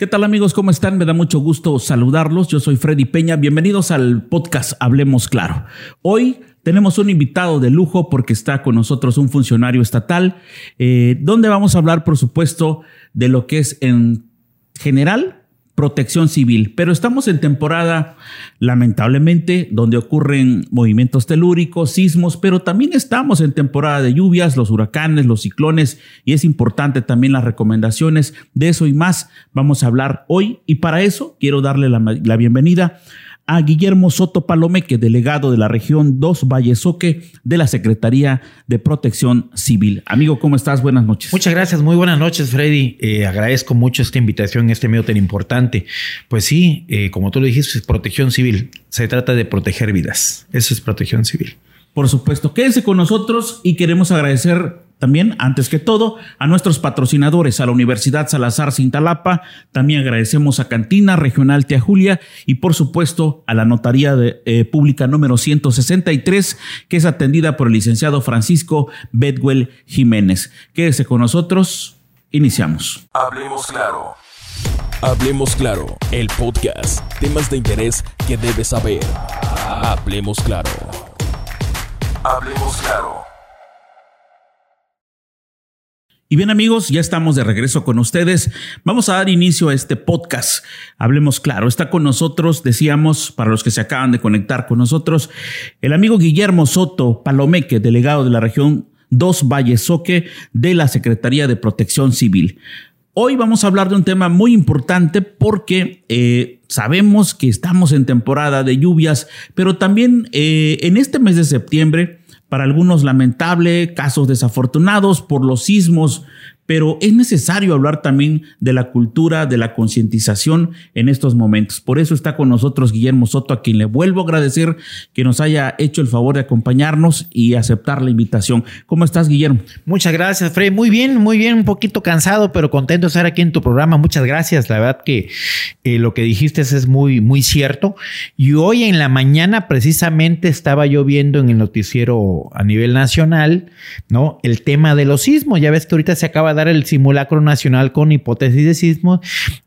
¿Qué tal amigos? ¿Cómo están? Me da mucho gusto saludarlos. Yo soy Freddy Peña. Bienvenidos al podcast Hablemos Claro. Hoy tenemos un invitado de lujo porque está con nosotros un funcionario estatal, eh, donde vamos a hablar, por supuesto, de lo que es en general protección civil. Pero estamos en temporada, lamentablemente, donde ocurren movimientos telúricos, sismos, pero también estamos en temporada de lluvias, los huracanes, los ciclones, y es importante también las recomendaciones de eso y más. Vamos a hablar hoy y para eso quiero darle la, la bienvenida a Guillermo Soto Palomeque, delegado de la región 2 Vallesoque de la Secretaría de Protección Civil. Amigo, ¿cómo estás? Buenas noches. Muchas gracias, muy buenas noches, Freddy. Eh, agradezco mucho esta invitación este medio tan importante. Pues sí, eh, como tú lo dijiste, es protección civil. Se trata de proteger vidas. Eso es protección civil. Por supuesto, quédense con nosotros y queremos agradecer también, antes que todo, a nuestros patrocinadores, a la Universidad Salazar Cintalapa, también agradecemos a Cantina Regional Tia Julia y por supuesto a la Notaría eh, Pública número 163, que es atendida por el licenciado Francisco Bedwell Jiménez. Quédese con nosotros, iniciamos. Hablemos claro. Hablemos claro, el podcast, temas de interés que debes saber. Hablemos claro. Hablemos claro. Y bien amigos, ya estamos de regreso con ustedes. Vamos a dar inicio a este podcast. Hablemos claro. Está con nosotros, decíamos, para los que se acaban de conectar con nosotros, el amigo Guillermo Soto Palomeque, delegado de la región 2 Vallesoque de la Secretaría de Protección Civil. Hoy vamos a hablar de un tema muy importante porque eh, sabemos que estamos en temporada de lluvias, pero también eh, en este mes de septiembre para algunos lamentable, casos desafortunados por los sismos, pero es necesario hablar también de la cultura, de la concientización en estos momentos. Por eso está con nosotros Guillermo Soto, a quien le vuelvo a agradecer que nos haya hecho el favor de acompañarnos y aceptar la invitación. ¿Cómo estás, Guillermo? Muchas gracias, Fred. Muy bien, muy bien, un poquito cansado, pero contento de estar aquí en tu programa. Muchas gracias. La verdad que eh, lo que dijiste es muy, muy cierto. Y hoy en la mañana precisamente estaba yo viendo en el noticiero a nivel nacional, ¿no? El tema de los sismos. Ya ves que ahorita se acaba de el simulacro nacional con hipótesis de sismo.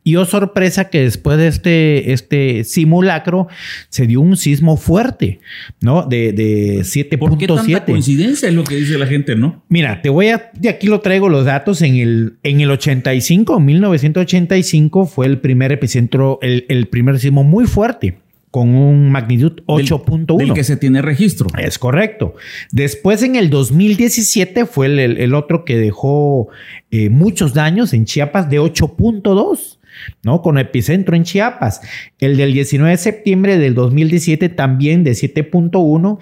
Y oh sorpresa que después de este, este simulacro se dio un sismo fuerte, ¿no? De, de 7.7. coincidencia es lo que dice la gente, ¿no? Mira, te voy a, de aquí lo traigo los datos. En el, en el 85, 1985 fue el primer epicentro, el, el primer sismo muy fuerte con un magnitud 8.1. Del, que se tiene registro. Es correcto. Después en el 2017 fue el, el otro que dejó eh, muchos daños en Chiapas de 8.2. ¿no? Con epicentro en Chiapas. El del 19 de septiembre del 2017 también de 7.1.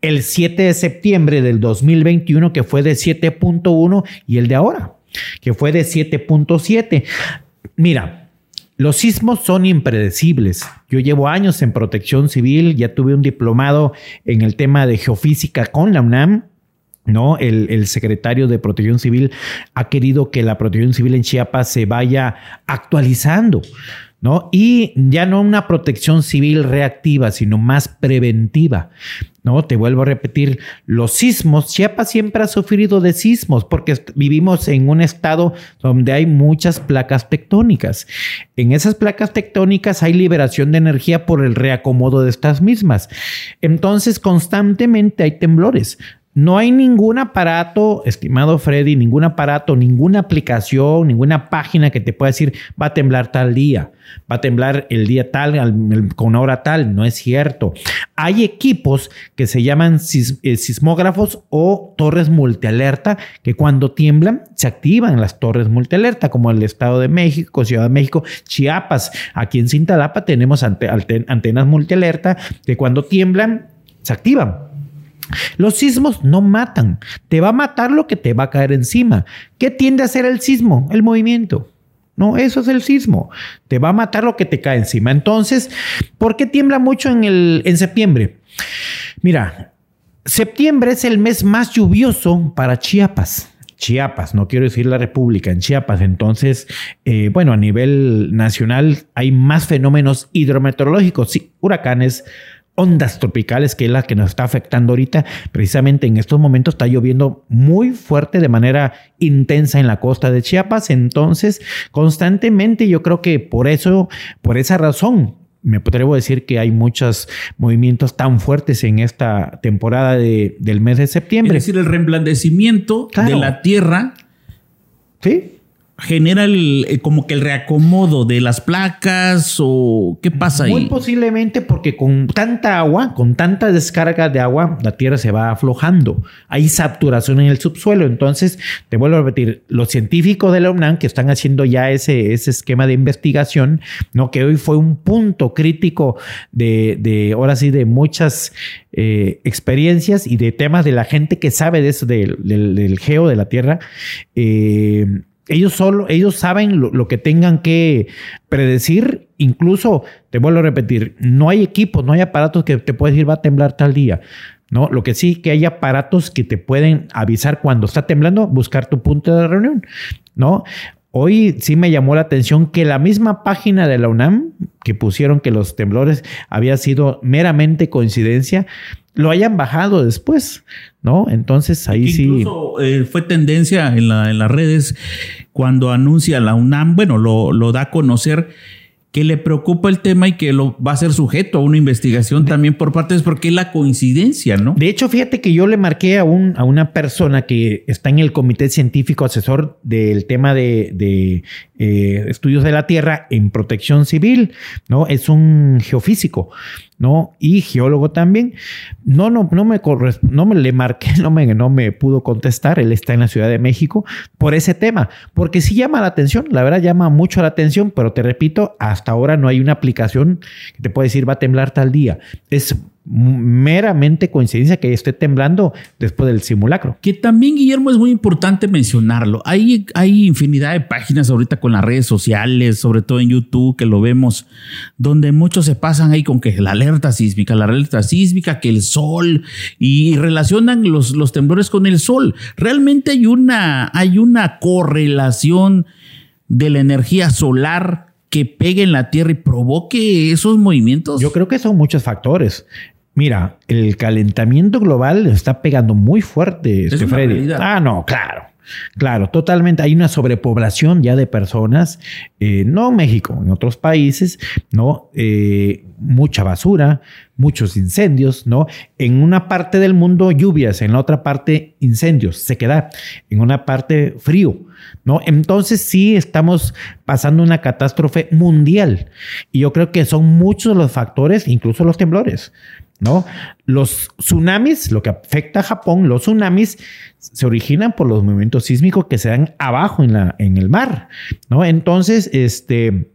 El 7 de septiembre del 2021 que fue de 7.1 y el de ahora que fue de 7.7. Mira, los sismos son impredecibles. Yo llevo años en protección civil, ya tuve un diplomado en el tema de geofísica con la UNAM. ¿no? El, el, secretario de Protección Civil ha querido que la protección civil en Chiapas se vaya actualizando. ¿No? Y ya no una protección civil reactiva, sino más preventiva. ¿no? Te vuelvo a repetir, los sismos, Chiapas siempre ha sufrido de sismos porque vivimos en un estado donde hay muchas placas tectónicas. En esas placas tectónicas hay liberación de energía por el reacomodo de estas mismas. Entonces, constantemente hay temblores. No hay ningún aparato, estimado Freddy, ningún aparato, ninguna aplicación, ninguna página que te pueda decir va a temblar tal día, va a temblar el día tal, con hora tal. No es cierto. Hay equipos que se llaman eh, sismógrafos o torres multialerta que cuando tiemblan se activan las torres multialerta, como el Estado de México, Ciudad de México, Chiapas. Aquí en Cintalapa tenemos antenas multialerta que cuando tiemblan se activan. Los sismos no matan, te va a matar lo que te va a caer encima. ¿Qué tiende a hacer el sismo? El movimiento. No, eso es el sismo. Te va a matar lo que te cae encima. Entonces, ¿por qué tiembla mucho en, el, en septiembre? Mira, septiembre es el mes más lluvioso para Chiapas. Chiapas, no quiero decir la República, en Chiapas. Entonces, eh, bueno, a nivel nacional hay más fenómenos hidrometeorológicos, sí, huracanes, ondas tropicales, que es la que nos está afectando ahorita. Precisamente en estos momentos está lloviendo muy fuerte de manera intensa en la costa de Chiapas. Entonces, constantemente yo creo que por eso, por esa razón, me atrevo a decir que hay muchos movimientos tan fuertes en esta temporada del mes de septiembre. Es decir, el reemblandecimiento de la tierra. Sí genera el, eh, como que el reacomodo de las placas o qué pasa ahí? Muy posiblemente porque con tanta agua, con tanta descarga de agua, la tierra se va aflojando. Hay saturación en el subsuelo. Entonces, te vuelvo a repetir, los científicos de la UNAM que están haciendo ya ese, ese esquema de investigación, ¿no? que hoy fue un punto crítico de, de ahora sí, de muchas eh, experiencias y de temas de la gente que sabe de eso, del, del, geo de la tierra. Eh, ellos solo, ellos saben lo, que tengan que predecir. Incluso, te vuelvo a repetir, no hay equipos, no hay aparatos que te puedes decir va a temblar tal día. No, lo que sí que hay aparatos que te pueden avisar cuando está temblando, buscar tu punto de reunión. No, Hoy sí me llamó la atención que la misma página de la UNAM, que pusieron que los temblores había sido meramente coincidencia, lo hayan bajado después, ¿no? Entonces ahí sí. Incluso eh, fue tendencia en, la, en, las redes cuando anuncia la UNAM, bueno, lo, lo da a conocer que le preocupa el tema y que lo va a ser sujeto a una investigación también por parte de porque es la coincidencia, ¿no? De hecho, fíjate que yo le marqué a, un, a una persona que está en el comité científico asesor del tema de, de eh, estudios de la Tierra en protección civil, ¿no? Es un geofísico. ¿No? Y geólogo también. No, no, no me no me le marqué, no me, no me pudo contestar. Él está en la Ciudad de México por ese tema, porque sí llama la atención, la verdad llama mucho la atención, pero te repito, hasta ahora no hay una aplicación que te puede decir va a temblar tal día. Es meramente coincidencia que esté temblando después del simulacro. Que también, Guillermo, es muy importante mencionarlo. Hay, hay infinidad de páginas ahorita con las redes sociales, sobre todo en YouTube, que lo vemos, donde muchos se pasan ahí con que la alerta sísmica, la alerta sísmica, que el sol, y relacionan los, los temblores con el sol. Realmente hay una, hay una correlación de la energía solar que pegue en la Tierra y provoque esos movimientos? Yo creo que son muchos factores. Mira, el calentamiento global está pegando muy fuerte, este Freddy. Ah, no, claro. Claro, totalmente. Hay una sobrepoblación ya de personas, eh, no en México, en otros países, ¿no? Eh, mucha basura, muchos incendios, ¿no? En una parte del mundo lluvias, en la otra parte incendios, se queda en una parte frío, ¿no? Entonces sí estamos pasando una catástrofe mundial y yo creo que son muchos los factores, incluso los temblores, ¿no? Los tsunamis, lo que afecta a Japón, los tsunamis se originan por los movimientos sísmicos que se dan abajo en, la, en el mar, ¿no? Entonces, este...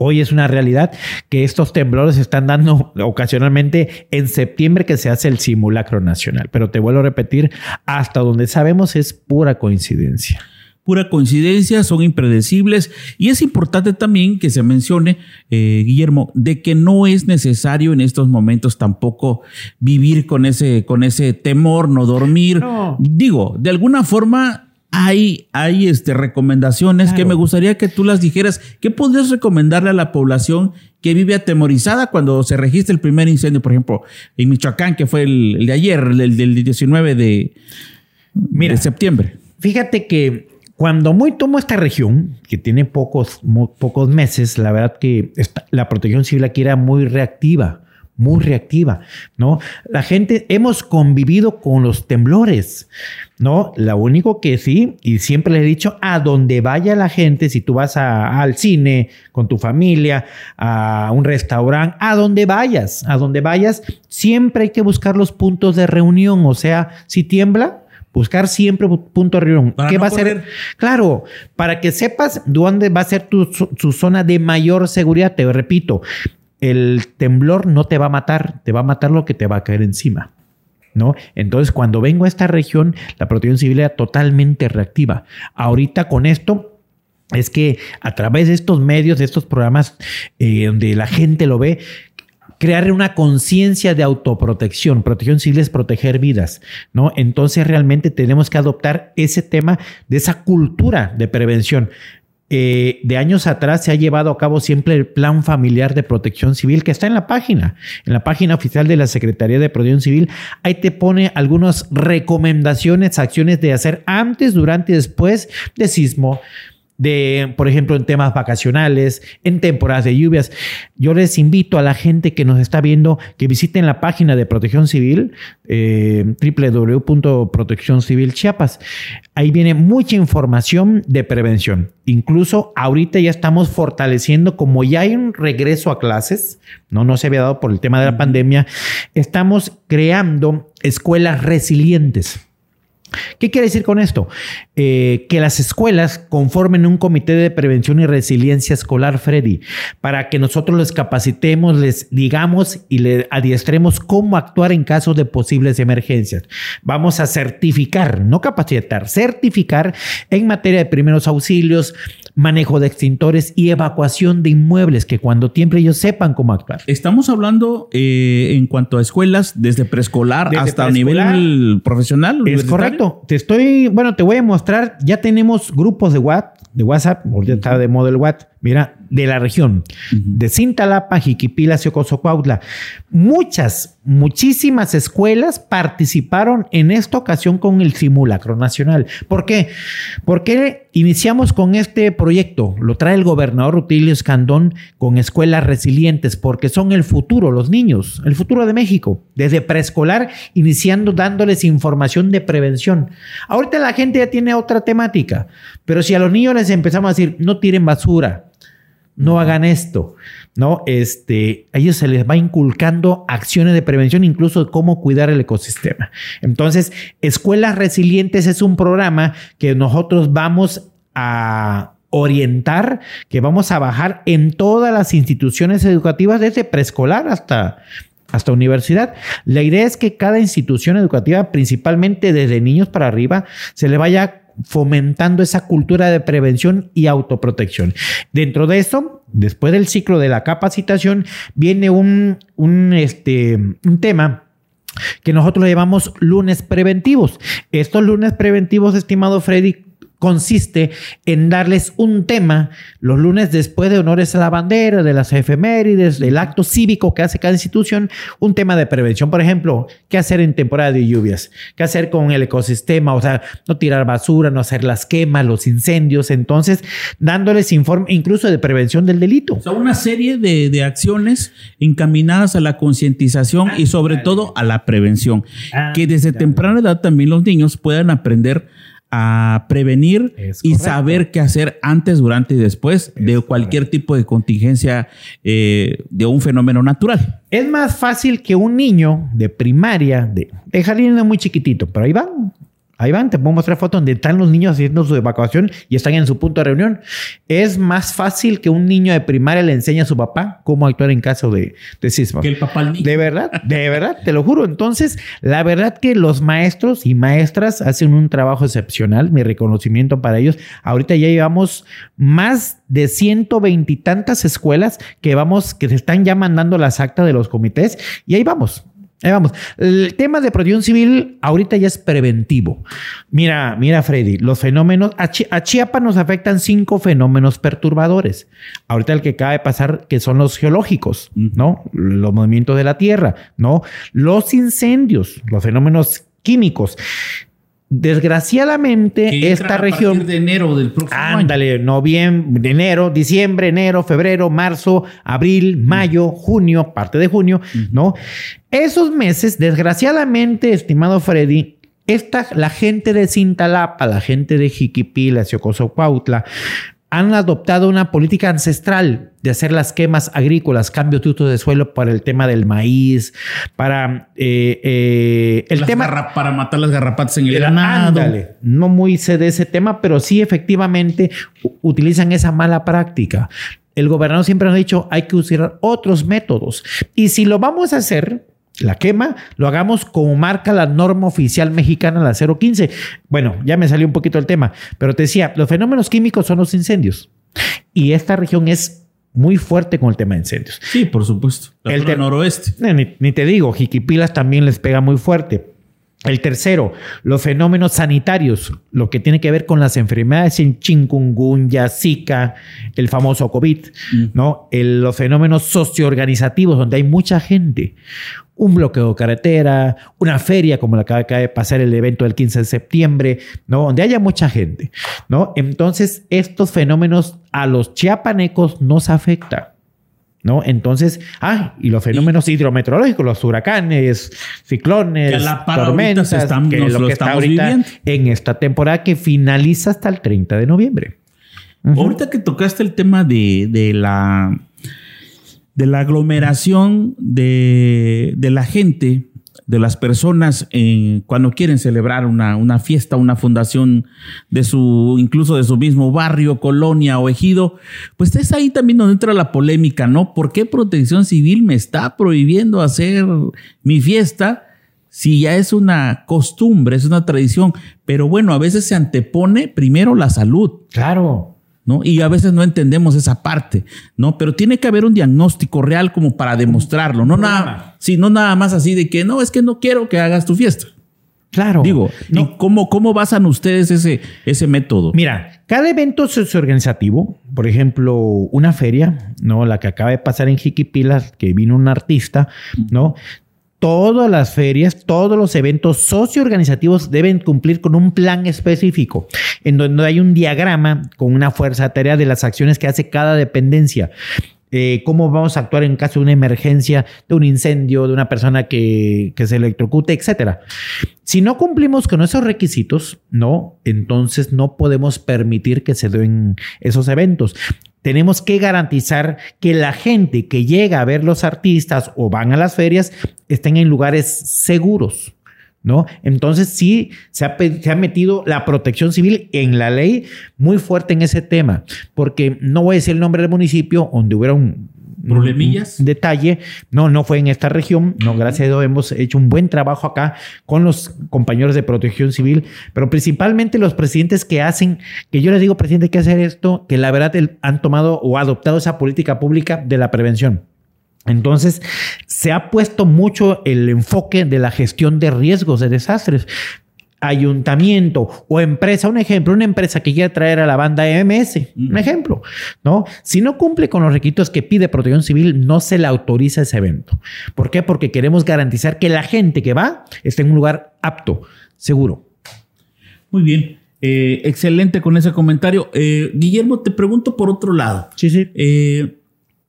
Hoy es una realidad que estos temblores se están dando ocasionalmente en septiembre que se hace el simulacro nacional. Pero te vuelvo a repetir, hasta donde sabemos es pura coincidencia pura coincidencia, son impredecibles y es importante también que se mencione, eh, Guillermo, de que no es necesario en estos momentos tampoco vivir con ese, con ese temor, no dormir. Digo, de alguna forma hay, hay este, recomendaciones que me gustaría que tú las dijeras. ¿Qué podrías recomendarle a la población que vive atemorizada cuando se registra el primer incendio, por ejemplo, en Michoacán, que fue el, de ayer, el del 19 de, de septiembre? Fíjate que cuando muy tomo esta región, que tiene pocos, pocos meses, la verdad que la protección civil aquí era muy reactiva, muy reactiva, ¿no? La gente, hemos convivido con los temblores, ¿no? Lo único que sí, y siempre le he dicho, a donde vaya la gente, si tú vas al cine con tu familia, a un restaurante, a donde vayas, a donde vayas, siempre hay que buscar los puntos de reunión, o sea, si tiembla, Buscar siempre punto de reunión. ¿Qué va a ser? Claro, para que sepas dónde va a ser tu, zona de mayor seguridad. Te repito, el temblor no te va a matar, te va a matar lo que te va a caer encima. ¿No? Entonces, cuando vengo a esta región, la protección civil era totalmente reactiva. Ahorita con esto, es que a través de estos medios, de estos programas eh, donde la gente lo ve, crear una conciencia de autoprotección. Protección civil es proteger vidas, ¿no? Entonces realmente tenemos que adoptar ese tema de esa cultura de prevención. eh, de años atrás se ha llevado a cabo siempre el Plan Familiar de Protección Civil que está en la página, en la página oficial de la Secretaría de Protección Civil. Ahí te pone algunas recomendaciones, acciones de hacer antes, durante y después de sismo, de, por ejemplo, en temas vacacionales, en temporadas de lluvias. Yo les invito a la gente que nos está viendo que visiten la página de Protección Civil, eh, www.protección civil Chiapas. Ahí viene mucha información de prevención. Incluso ahorita ya estamos fortaleciendo, como ya hay un regreso a clases, no, no se había dado por el tema de la pandemia, estamos creando escuelas resilientes. ¿Qué quiere decir con esto? Eh, que las escuelas conformen un comité de prevención y resiliencia escolar, Freddy, para que nosotros les capacitemos, les digamos y les adiestremos cómo actuar en casos de posibles emergencias. Vamos a certificar, no capacitar, certificar en materia de primeros auxilios, manejo de extintores y evacuación de inmuebles, que cuando tiempo ellos sepan cómo actuar. Estamos hablando eh, en cuanto a escuelas, desde preescolar hasta nivel profesional. Es correcto. Te estoy, bueno, te voy a mostrar, ya tenemos grupos de WhatsApp, de WhatsApp, está de modo el WhatsApp, mira, de la región, de Cintalapa, Jiquipila, Cuautla. Muchas, muchísimas escuelas participaron en esta ocasión con el simulacro nacional. ¿Por qué? Porque iniciamos con este proyecto, lo trae el gobernador Rutilio Escandón con escuelas resilientes, porque son el futuro, los niños, el futuro de México, desde preescolar, iniciando dándoles información de prevención. Ahorita la gente ya tiene otra temática, pero si a los niños les empezamos a decir, no tiren basura, no hagan esto, ¿no? Este, a ellos se les va inculcando acciones de prevención, incluso de cómo cuidar el ecosistema. Entonces, Escuelas Resilientes es un programa que nosotros vamos a orientar, que vamos a bajar en todas las instituciones educativas, desde preescolar hasta, hasta universidad. La idea es que cada institución educativa, principalmente desde niños para arriba, se le vaya fomentando esa cultura de prevención y autoprotección. Dentro de eso, después del ciclo de la capacitación, viene un, un, este, un tema que nosotros le llamamos lunes preventivos. Estos lunes preventivos, estimado Freddy, consiste en darles un tema los lunes después de honores a la bandera, de las efemérides, del acto cívico que hace cada institución, un tema de prevención. Por ejemplo, qué hacer en temporada de lluvias, qué hacer con el ecosistema, o sea, no tirar basura, no hacer las quemas, los incendios. Entonces, dándoles informe incluso de prevención del delito. O sea, una serie de, acciones encaminadas a la concientización y sobre todo a la prevención. que desde temprana edad también los niños puedan aprender a prevenir y saber qué hacer antes, durante y después de cualquier tipo de contingencia eh, de un fenómeno natural. Es más fácil que un niño de primaria, de, de jardín muy chiquitito, pero ahí van, Ahí van, te puedo mostrar fotos donde están los niños haciendo su evacuación y están en su punto de reunión. Es más fácil que un niño de primaria le enseñe a su papá cómo actuar en caso de, de sismo. Que el papá al niño. De verdad, de verdad, te lo juro. Entonces, la verdad que los maestros y maestras hacen un trabajo excepcional. Mi reconocimiento para ellos. Ahorita ya llevamos más de 120 y tantas escuelas que vamos, que se están ya mandando las actas de los comités y ahí vamos. Ahí vamos. El tema de protección civil ahorita ya es preventivo. Mira, mira, Freddy, los fenómenos. A, Chiapas nos afectan cinco fenómenos perturbadores. Ahorita el que acaba de pasar, que son los geológicos, ¿no? Los movimientos de la tierra, ¿no? Los incendios, los fenómenos químicos. Desgraciadamente, esta región. de enero del próximo ándale, noviembre, enero, diciembre, enero, febrero, marzo, abril, mayo, junio, parte de junio, ¿no? Esos meses, desgraciadamente, estimado Freddy, esta, la gente de Cintalapa, la gente de Jiquipila, Cuautla, han adoptado una política ancestral de hacer las quemas agrícolas, cambios de de suelo para el tema del maíz, para eh, eh, el tema para matar las garrapatas en el ganado. no muy sé de ese tema, pero sí efectivamente utilizan esa mala práctica. El gobernador siempre nos ha dicho hay que usar otros métodos y si lo vamos a hacer la quema, lo hagamos como marca la norma oficial mexicana, la 015. Bueno, ya me salió un poquito el tema, pero te decía, los fenómenos químicos son los incendios. Y esta región es muy fuerte con el tema de incendios. Sí, por supuesto. el noroeste. Ni, ni, te digo, Jiquipilas también les pega muy fuerte. El tercero, los fenómenos sanitarios, lo que tiene que ver con las enfermedades en chikungunya, Zika, el famoso COVID, ¿no? los fenómenos socioorganizativos, donde hay mucha gente. Un bloqueo de carretera, una feria como la que acaba de pasar el evento del 15 de septiembre, ¿no? Donde haya mucha gente, ¿no? Entonces, estos fenómenos a los chiapanecos nos afectan. ¿No? Entonces, ah, y los fenómenos hidrometeorológicos, los huracanes, ciclones, tormentas, que lo, que está ahorita en esta temporada que finaliza hasta el 30 de noviembre. Ahorita que tocaste el tema de, de la de la aglomeración de, de la gente, de las personas en, cuando quieren celebrar una, una, fiesta, una fundación de su, incluso de su mismo barrio, colonia o ejido, pues es ahí también donde entra la polémica, ¿no? ¿Por qué Protección Civil me está prohibiendo hacer mi fiesta? Si ya es una costumbre, es una tradición, pero bueno, a veces se antepone primero la salud. Claro. ¿No? Y a veces no entendemos esa parte, ¿no? Pero tiene que haber un diagnóstico real como para demostrarlo, no nada, sí, no nada más así de que no, es que no quiero que hagas tu fiesta. Claro. Digo, ¿y cómo, cómo basan ustedes ese, ese método? Mira, cada evento socioorganizativo, por ejemplo, una feria, ¿no? La que acaba de pasar en Jiquipilas, que vino un artista, ¿no? Todas las ferias, todos los eventos socioorganizativos deben cumplir con un plan específico, en donde hay un diagrama con una fuerza tarea de las acciones que hace cada dependencia. Eh, cómo vamos a actuar en caso de una emergencia, de un incendio, de una persona que, que se electrocute, etcétera. Si no cumplimos con esos requisitos, no, entonces no podemos permitir que se den esos eventos tenemos que garantizar que la gente que llega a ver los artistas o van a las ferias estén en lugares seguros. ¿No? Entonces sí se ha, metido la protección civil en la ley muy fuerte en ese tema, porque no voy a decir el nombre del municipio donde hubiera un, problemillas. detalle. No, no fue en esta región. No, gracias a Dios hemos hecho un buen trabajo acá con los compañeros de protección civil, pero principalmente los presidentes que hacen, que yo les digo, presidente, hay que hacer esto, que la verdad han tomado o adoptado esa política pública de la prevención. Entonces, se ha puesto mucho el enfoque de la gestión de riesgos de desastres ayuntamiento o empresa, un ejemplo, una empresa que quiere traer a la banda EMS, un ejemplo, ¿no? Si no cumple con los requisitos que pide Protección Civil, no se le autoriza ese evento. ¿Por qué? Porque queremos garantizar que la gente que va esté en un lugar apto, seguro. Muy bien. Eh, excelente con ese comentario. Eh, Guillermo, te pregunto por otro lado. Sí, sí. Eh,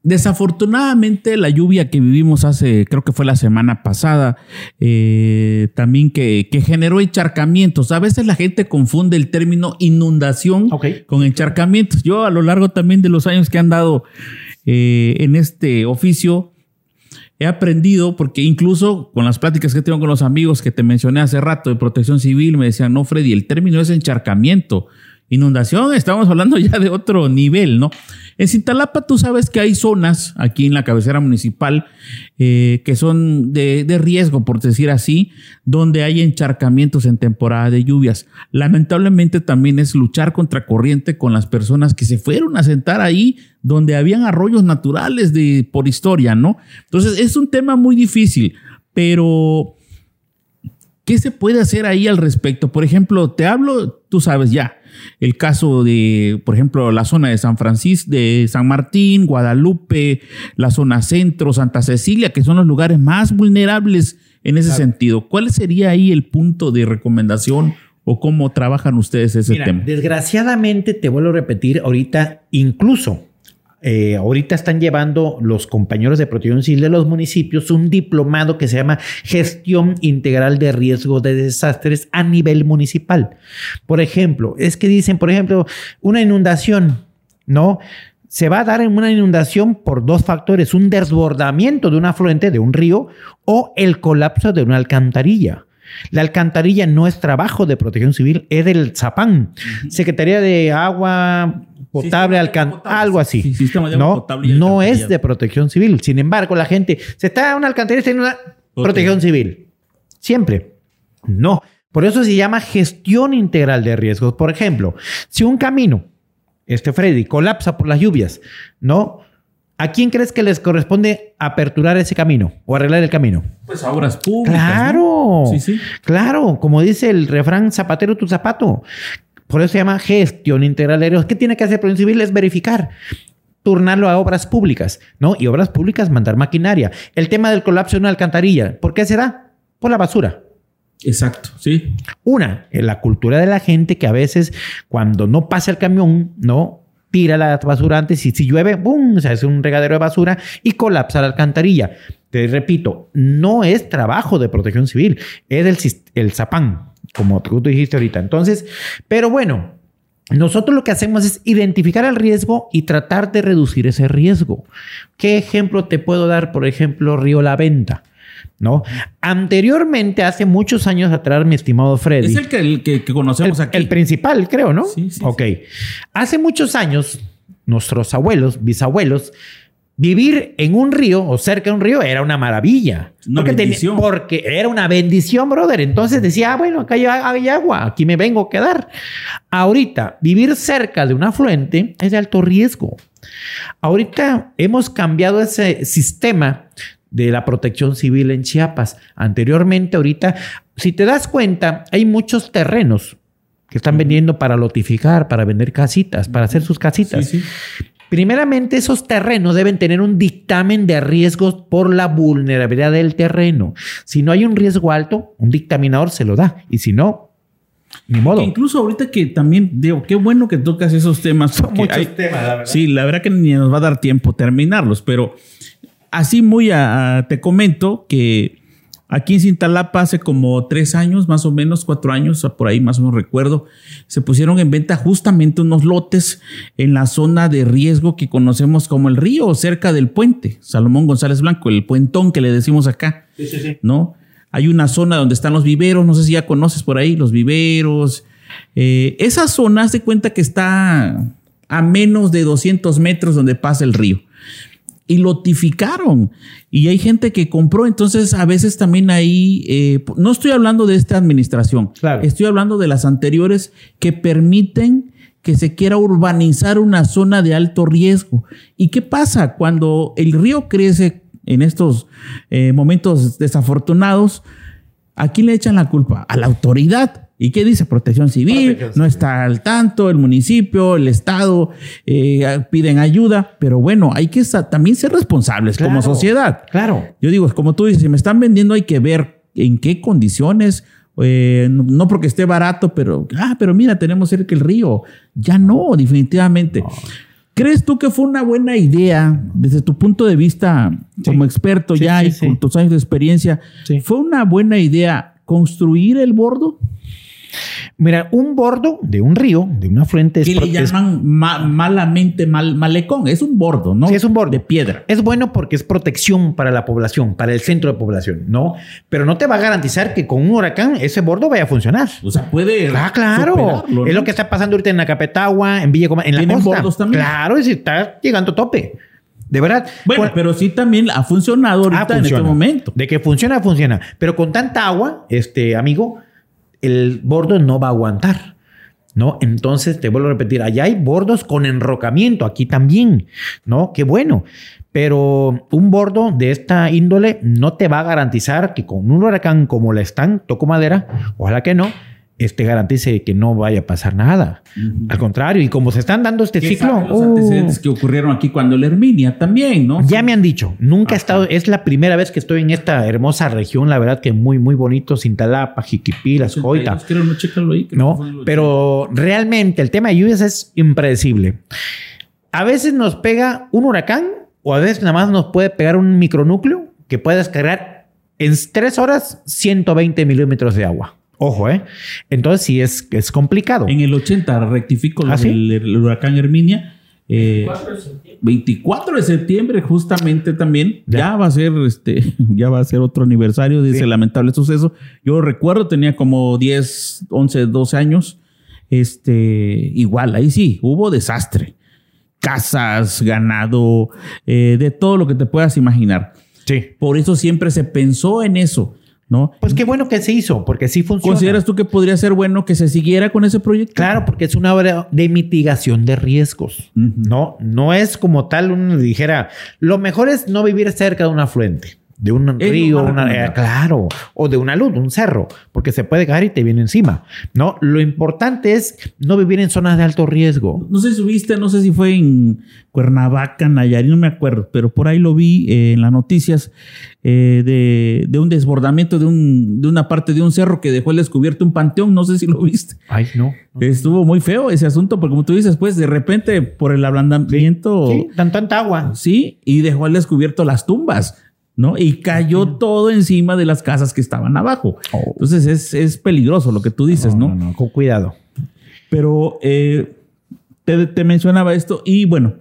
Desafortunadamente la lluvia que vivimos hace, creo que fue la semana pasada, eh, también que, generó encharcamientos. A veces la gente confunde el término inundación con encharcamientos. Yo a lo largo también de los años que han dado eh, en este oficio, he aprendido, porque incluso con las pláticas que tengo con los amigos que te mencioné hace rato de protección civil, me decían, no, Freddy, el término es encharcamiento. Inundación, estamos hablando ya de otro nivel, ¿no? En Cintalapa tú sabes que hay zonas aquí en la cabecera municipal eh, que son de, de, riesgo, por decir así, donde hay encharcamientos en temporada de lluvias. Lamentablemente también es luchar contra corriente con las personas que se fueron a sentar ahí donde habían arroyos naturales de, por historia, ¿no? Entonces es un tema muy difícil, pero ¿qué se puede hacer ahí al respecto? Por ejemplo, te hablo, tú sabes ya, el caso de, por ejemplo, la zona de San Francisco, de San Martín, Guadalupe, la zona centro, Santa Cecilia, que son los lugares más vulnerables en ese sentido. ¿Cuál sería ahí el punto de recomendación o cómo trabajan ustedes ese tema? Desgraciadamente, te vuelvo a repetir, ahorita incluso eh, ahorita están llevando los compañeros de protección civil de los municipios un diplomado que se llama Gestión Integral de Riesgo de Desastres a nivel municipal. Por ejemplo, es que dicen, por ejemplo, una inundación, ¿no? Se va a dar en una inundación por dos factores, un desbordamiento de un afluente de un río o el colapso de una alcantarilla. La alcantarilla no es trabajo de protección civil, es del ZAPAN, Secretaría de Agua, potable, algo así. no, no es de protección civil. Sin embargo, la gente se está en una alcantarilla, tiene una protección civil. Siempre. No. Por eso se llama gestión integral de riesgos. Por ejemplo, si un camino, este Freddy, colapsa por las lluvias, ¿no? ¿A quién crees que les corresponde aperturar ese camino o arreglar el camino? Pues a obras públicas. Claro, ¿no? Sí, sí. claro, como dice el refrán zapatero tu zapato. Por eso se llama gestión integral de riesgos. ¿Qué tiene que hacer Protección Civil? Es verificar turnarlo a obras públicas, ¿no? Y obras públicas mandar maquinaria. El tema del colapso de una alcantarilla, ¿por qué se da? Por la basura. Exacto, sí. Una, en la cultura de la gente que a veces cuando no pasa el camión, ¿no? Tira la basura antes y si llueve, ¡bum! Se hace un regadero de basura y colapsa la alcantarilla. Te repito, no es trabajo de protección civil, es el, el zapán, como tú dijiste ahorita. Entonces, pero bueno, nosotros lo que hacemos es identificar el riesgo y tratar de reducir ese riesgo. ¿Qué ejemplo te puedo dar? Por ejemplo, Río La Venta. ¿No? Anteriormente, hace muchos años atrás, mi estimado Freddy. Es el que, el que, que conocemos El, aquí. el principal, creo, ¿no? Sí, sí, Ok. Hace muchos años, nuestros abuelos, bisabuelos, vivir en un río o cerca de un río era una maravilla. Una porque, porque era una bendición, brother. Entonces decía, ah, bueno, acá hay, hay agua, aquí me vengo a quedar. Ahorita, vivir cerca de un afluente es de alto riesgo. Ahorita hemos cambiado ese sistema de la protección civil en Chiapas. Anteriormente, ahorita, si te das cuenta, hay muchos terrenos que están vendiendo para lotificar, para vender casitas, para hacer sus casitas. Sí, sí. Primeramente, esos terrenos deben tener un dictamen de riesgos por la vulnerabilidad del terreno. Si no hay un riesgo alto, un dictaminador se lo da. Y si no, ni modo. Que incluso ahorita que también, digo, qué bueno que tocas esos temas. Son muchos hay- temas, la verdad. Sí, la verdad que ni nos va a dar tiempo terminarlos, pero así muy a- a- te comento que aquí en Cintalapa hace como tres años, más o menos, cuatro años, por ahí más o menos recuerdo, se pusieron en venta justamente unos lotes en la zona de riesgo que conocemos como el río, cerca del puente, Salomón González Blanco, el puentón que le decimos acá. ¿no? Hay una zona donde están los viveros, no sé si ya conoces por ahí, los viveros. Eh, esa zona, haz de cuenta que está a menos de 200 metros donde pasa el río. Y lotificaron. Y hay gente que compró, entonces a veces también ahí, eh, no estoy hablando de esta administración, Claro. estoy hablando de las anteriores que permiten que se quiera urbanizar una zona de alto riesgo. ¿Y qué pasa cuando el río crece en estos eh, momentos desafortunados? ¿A quién le echan la culpa? A la autoridad. ¿Y qué dice? Protección civil, Protección no está al tanto, el municipio, el Estado eh, piden ayuda, pero bueno, hay que también ser responsables como sociedad. Claro. Yo digo, como tú dices, si me están vendiendo hay que ver en qué condiciones, eh, no, porque esté barato, pero, ah, pero mira, tenemos cerca el río. Ya no, definitivamente. ¿Crees tú que fue una buena idea desde tu punto de vista como experto Sí, ya sí, y con tus años de experiencia? ¿Fue una buena idea construir el bordo? Mira, un bordo de un río, de una fuente, es, Que pro- le llaman ma- malamente mal, malecón. Es un bordo, ¿no? Sí, es un bordo. De piedra. es bueno porque es protección para la población, para el centro de población, ¿no? Pero no te va a garantizar que con un huracán ese bordo vaya a funcionar. O sea, puede. Ah, claro. superarlo, Es ¿no? lo que está pasando ahorita en Acapetagua, en Villa Coma- en la ¿Tienen costa. bordos también? Claro, y si está llegando a tope. De verdad. Bueno, Con- pero sí también ha funcionado ahorita Ah, en este funciona. momento. De que funciona, funciona. Pero con tanta agua, este amigo, el bordo no va a aguantar. ¿No? Entonces te vuelvo a repetir, allá hay bordos con enrocamiento, aquí también, ¿no? Qué bueno. Pero un bordo de esta índole no te va a garantizar que con un huracán como la están, toco madera, ojalá que no, este garantice que no vaya a pasar nada. Al contrario, y como se están dando este ¿Qué ciclo, los uh, antecedentes que ocurrieron aquí cuando la Herminia también, ¿no? ya me han dicho, nunca he Ajá. estado, es la primera vez que estoy en esta hermosa región, la verdad que muy, muy bonito, Cintalapa, Jiquipilas, Coita, 82, creo, no, Pero realmente el tema de lluvias es impredecible. A veces nos pega un huracán o a veces nada más nos puede pegar un micronúcleo que puede descargar en tres horas 120 milímetros de agua. Ojo, ¿eh? Entonces sí es, es complicado. En el 80, rectifico ¿Ah, sí? del el huracán Herminia. eh, 24 de septiembre, justamente también, ya, Ya. va a ser este, ya va a ser otro aniversario de Sí. ese lamentable suceso. Yo recuerdo, tenía como 10, 11, 12 años. Este, igual, ahí sí, hubo desastre. Casas, ganado, eh, de todo lo que te puedas imaginar. Sí. Por eso siempre se pensó en eso. ¿No? Pues qué bueno que se hizo, porque sí funciona. ¿Consideras tú que podría ser bueno que se siguiera con ese proyecto? Claro, porque es una obra de mitigación de riesgos. No, no es como tal uno dijera, lo mejor es no vivir cerca de una afluente, de un Es río, una- eh, claro, o de una luz, un cerro, porque se puede caer y te viene encima. No, lo importante es no vivir en zonas de alto riesgo. No sé si viste, no sé si fue en Cuernavaca, Nayarit, no me acuerdo, pero por ahí lo vi eh, en las noticias eh, de, de un desbordamiento de, un, de una parte de un cerro que dejó al descubierto un panteón, no sé si lo viste. Ay, no. Estuvo muy feo ese asunto, porque como tú dices, pues de repente por el ablandamiento, Sí, tanta agua. sí, y dejó al descubierto las tumbas, ¿no? Y cayó todo encima de las casas que estaban abajo. Oh. Entonces es, es peligroso lo que tú dices, ¿no? no, con cuidado. Pero eh, te, te mencionaba esto y bueno,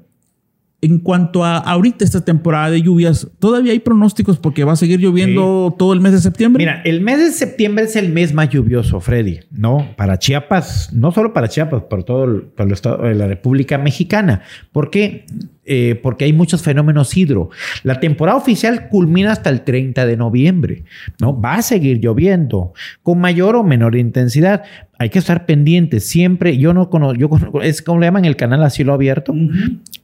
en cuanto a ahorita esta temporada de lluvias, todavía hay pronósticos porque va a seguir lloviendo todo el mes de septiembre. Mira, el mes de septiembre es el mes más lluvioso, Freddy, ¿no? Para Chiapas, no solo para Chiapas, por todo el, el estado de la República Mexicana. ¿Por qué? Eh, porque hay muchos fenómenos hidro. La temporada oficial culmina hasta el 30 de noviembre, ¿no? Va a seguir lloviendo con mayor o menor intensidad. Hay que estar pendientes siempre. Yo no conozco, yo conozco, es como le llaman el canal a cielo abierto.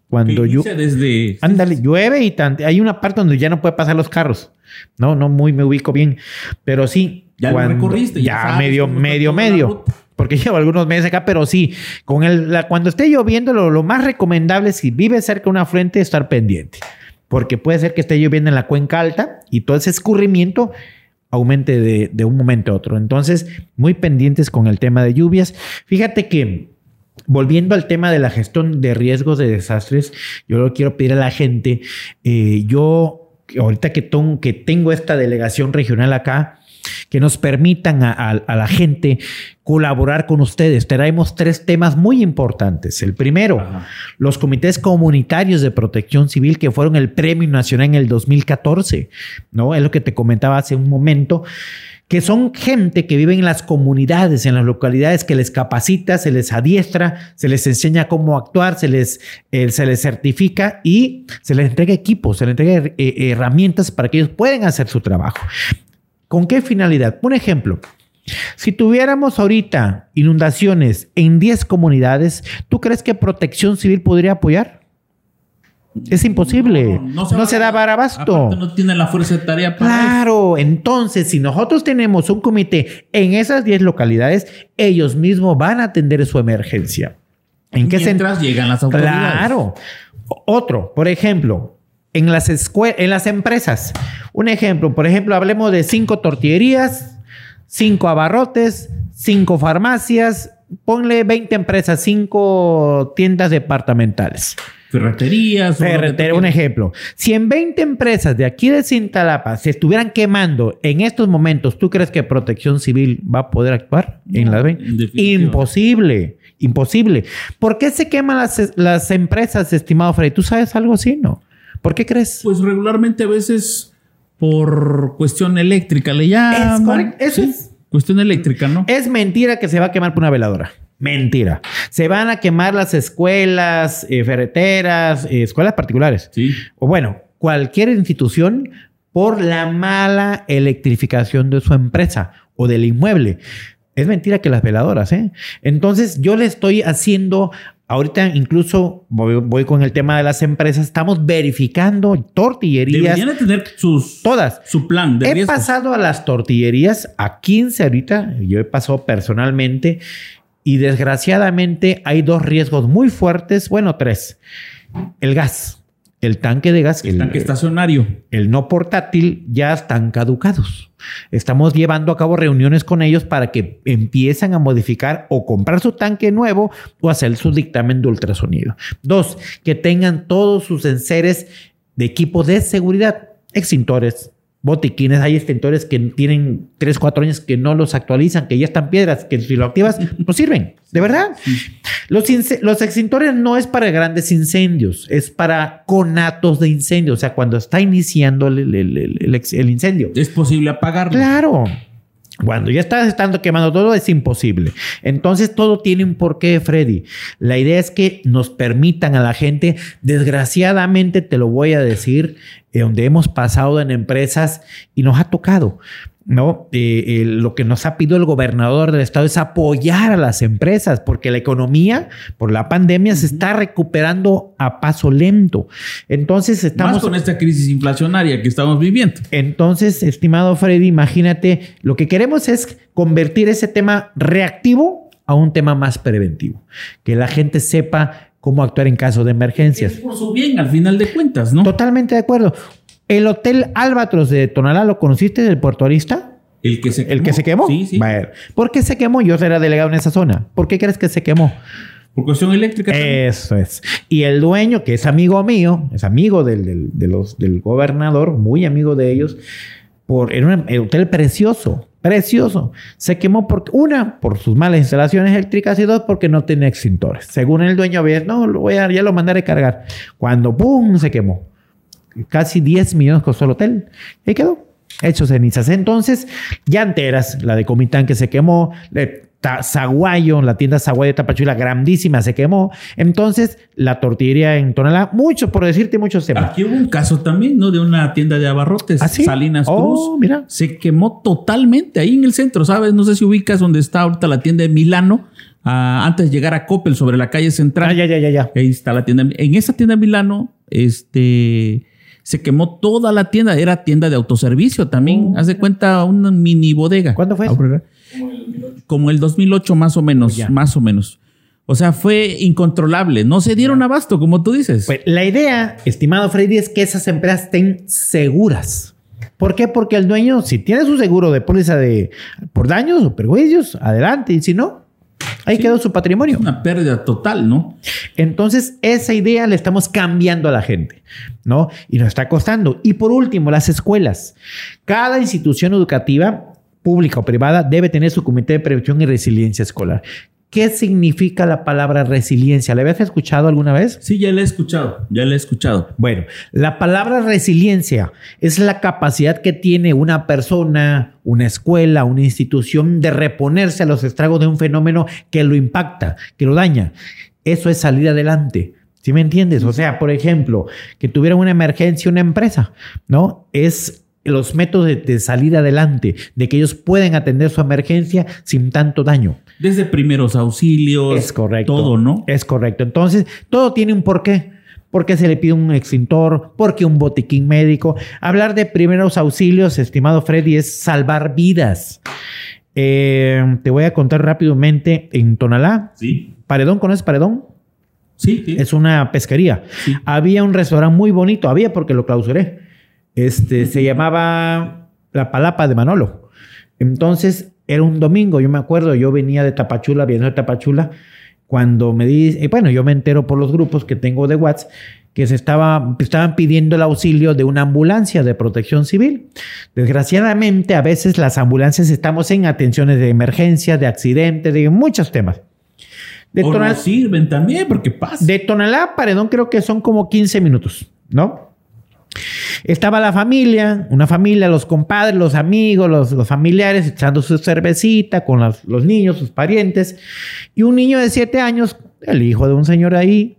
Cuando inicia desde Ándale, llueve y tan- hay una parte donde ya no puede pasar los carros. No, no muy me ubico bien, pero sí. Ya lo recorriste, ya Ya, sabes medio, medio, medio. Porque llevo algunos meses acá, pero sí, con el, la- cuando esté lloviendo, lo, lo más recomendable si vives cerca de una fuente, estar pendiente. Porque puede ser que esté lloviendo en la cuenca alta y todo ese escurrimiento aumente de, de un momento a otro. Entonces, muy pendientes con el tema de lluvias. Fíjate que volviendo al tema de la gestión de riesgos de desastres, yo lo quiero pedir a la gente, eh, yo ahorita que, ton- que tengo esta delegación regional acá, que nos permitan a, a- a la gente colaborar con ustedes. Traemos tres temas muy importantes. El primero, Ajá. los comités comunitarios de protección civil que fueron el premio nacional en el 2014, ¿no? Es lo que te comentaba hace un momento, que son gente que vive en las comunidades, en las localidades, que les capacita, se les adiestra, se les enseña cómo actuar, se les, eh, se les certifica y se les entrega equipos, se les entrega eh, herramientas para que ellos puedan hacer su trabajo. ¿Con qué finalidad? Un ejemplo. Si tuviéramos ahorita inundaciones en 10 comunidades, ¿tú crees que Protección Civil podría apoyar? Es imposible. No, se, da para abasto. No tiene la fuerza de tarea para eso. Claro, entonces si nosotros tenemos un comité en esas 10 localidades, ellos mismos van a atender su emergencia. ¿En qué? Mientras llegan las autoridades. Claro. Otro, por ejemplo, en las, en las empresas. Un ejemplo, por ejemplo, hablemos de cinco tortillerías, cinco abarrotes, cinco farmacias, ponle 20 empresas, cinco tiendas departamentales. Ferreterías. Ferretero, un ejemplo. Si en 20 empresas de aquí de Cintalapa se estuvieran quemando en estos momentos, ¿tú crees que Protección Civil va a poder actuar en las 20? en definitiva. Imposible, imposible. ¿Por qué se queman las, las empresas, estimado Freddy? ¿Tú sabes algo así, no? ¿Por qué crees? Pues regularmente a veces por cuestión eléctrica le llaman. Es correcto, eso es. Cuestión eléctrica, ¿no? Es mentira que se va a quemar por una veladora. Mentira. Se van a quemar las escuelas, eh, ferreteras, eh, escuelas particulares. Sí. o bueno, cualquier institución por la mala electrificación de su empresa o del inmueble. Es mentira que las veladoras, ¿eh? Entonces yo le estoy haciendo, ahorita incluso voy, voy con el tema de las empresas, estamos verificando tortillerías, Deberían de tener sus, todas. su plan de He riesgos. pasado a las tortillerías, a 15 ahorita, yo he pasado personalmente y desgraciadamente hay dos riesgos muy fuertes, bueno, tres. El gas, el tanque de gas, El tanque estacionario. el no portátil ya están caducados. Estamos llevando a cabo reuniones con ellos para que empiezan a modificar o comprar su tanque nuevo o hacer su dictamen de ultrasonido. Dos, que tengan todos sus enseres de equipo de seguridad, extintores, botiquines. Hay extintores que tienen 3, 4 años que no los actualizan, que ya están piedras, que si lo activas no sirven. De verdad. Los, extintores no es para grandes incendios, es para conatos de incendio, o sea, cuando está iniciando el, el- el- el ex- el incendio. Es posible apagarlo. Claro. Cuando ya estás estando quemando todo es imposible. Entonces todo tiene un porqué, Freddy. La idea es que nos permitan a la gente, desgraciadamente te lo voy a decir, eh, donde hemos pasado en empresas y nos ha tocado. ¿No? Eh, eh, lo que nos ha pedido el gobernador del estado es apoyar a las empresas, porque la economía por la pandemia se está recuperando a paso lento. Entonces estamos... Más con esta crisis inflacionaria que estamos viviendo. Entonces, estimado Freddy, imagínate, lo que queremos es convertir ese tema reactivo a un tema más preventivo, que la gente sepa cómo actuar en caso de emergencias. Es por su bien, al final de cuentas, ¿no? Totalmente de acuerdo. El Hotel Albatros de Tonalá, ¿lo conociste del Puerto Arista? El que se quemó. ¿El que se quemó? Sí, sí. ¿Por qué se quemó? Yo era delegado en esa zona. ¿Por qué crees que se quemó? Por cuestión eléctrica. Eso es. Y el dueño, que es amigo mío, es amigo del, de los, del gobernador, muy amigo de ellos, por, era un hotel precioso, precioso. Se quemó por, una, por sus malas instalaciones eléctricas y dos, porque no tenía extintores. Según el dueño, había, no, lo voy a, ya lo mandaré a cargar. Cuando, ¡pum!, se quemó casi 10 millones costó el hotel. Y quedó hecho cenizas. Entonces, llanteras, la de Comitán que se quemó, Zaguayo, la tienda Zaguayo de Tapachula, grandísima, se quemó. Entonces, la tortillería en Tonalá, mucho por decirte, muchos temas. Aquí hubo un caso también, ¿no? De una tienda de abarrotes, ¿Ah, Salinas oh, Cruz. mira. Se quemó totalmente ahí en el centro, ¿sabes? No sé si ubicas donde está ahorita la tienda de Milano. Ah, antes de llegar a Coppel sobre la calle central. Ah, ya, ya, ya, ya. Ahí está la tienda. En esa tienda de Milano, este se quemó toda la tienda. Era tienda de autoservicio también. Oh. Haz de cuenta una mini bodega. ¿Cuándo fue? Como el 2008 más o menos, más o menos. O sea, fue incontrolable. No se dieron abasto, como tú dices. Pues la idea, estimado Freddy, es que esas empresas estén seguras. ¿Por qué? Porque el dueño, si tiene su seguro de póliza de por daños o perjuicios, adelante. Y si no, Ahí quedó su patrimonio. Una pérdida total, ¿no? Entonces, esa idea le estamos cambiando a la gente, ¿no? Y nos está costando. Y por último, las escuelas. Cada institución educativa pública o privada debe tener su comité de prevención y resiliencia escolar. ¿Qué significa la palabra resiliencia? ¿La habías escuchado alguna vez? Sí, ya la he escuchado, ya la he escuchado. Bueno, la palabra resiliencia es la capacidad que tiene una persona, una escuela, una institución de reponerse a los estragos de un fenómeno que lo impacta, que lo daña. Eso es salir adelante. ¿Sí me entiendes? O sea, por ejemplo, que tuviera una emergencia una empresa, ¿no? Es los métodos de, salir adelante, de que ellos pueden atender su emergencia sin tanto daño. Desde primeros auxilios. Es correcto. Todo, ¿no? Es correcto. Entonces, todo tiene un porqué. ¿Por qué se le pide un extintor? ¿Por qué un botiquín médico? Hablar de primeros auxilios, estimado Freddy, es salvar vidas. Eh, te voy a contar rápidamente en Tonalá. Sí. ¿Paredón? ¿Conoces Paredón? Sí, sí. Es una pesquería. Había un restaurante muy bonito, había porque lo clausuré este, se llamaba La Palapa de Manolo. Entonces, era un domingo, yo me acuerdo, yo venía de Tapachula, viendo de Tapachula, cuando me di, bueno, yo me entero por los grupos que tengo de WhatsApp que se estaba, estaban pidiendo el auxilio de una ambulancia de protección civil. Desgraciadamente, a veces las ambulancias estamos en atenciones de emergencia, de accidentes, de muchos temas. De o no sirven también porque pasa. De Tonalá Paredón creo que son como 15 minutos, ¿no? Estaba la familia, una familia, los compadres, los amigos, los, familiares, echando su cervecita con los, niños, sus parientes, y un niño de siete años, el hijo de un señor ahí,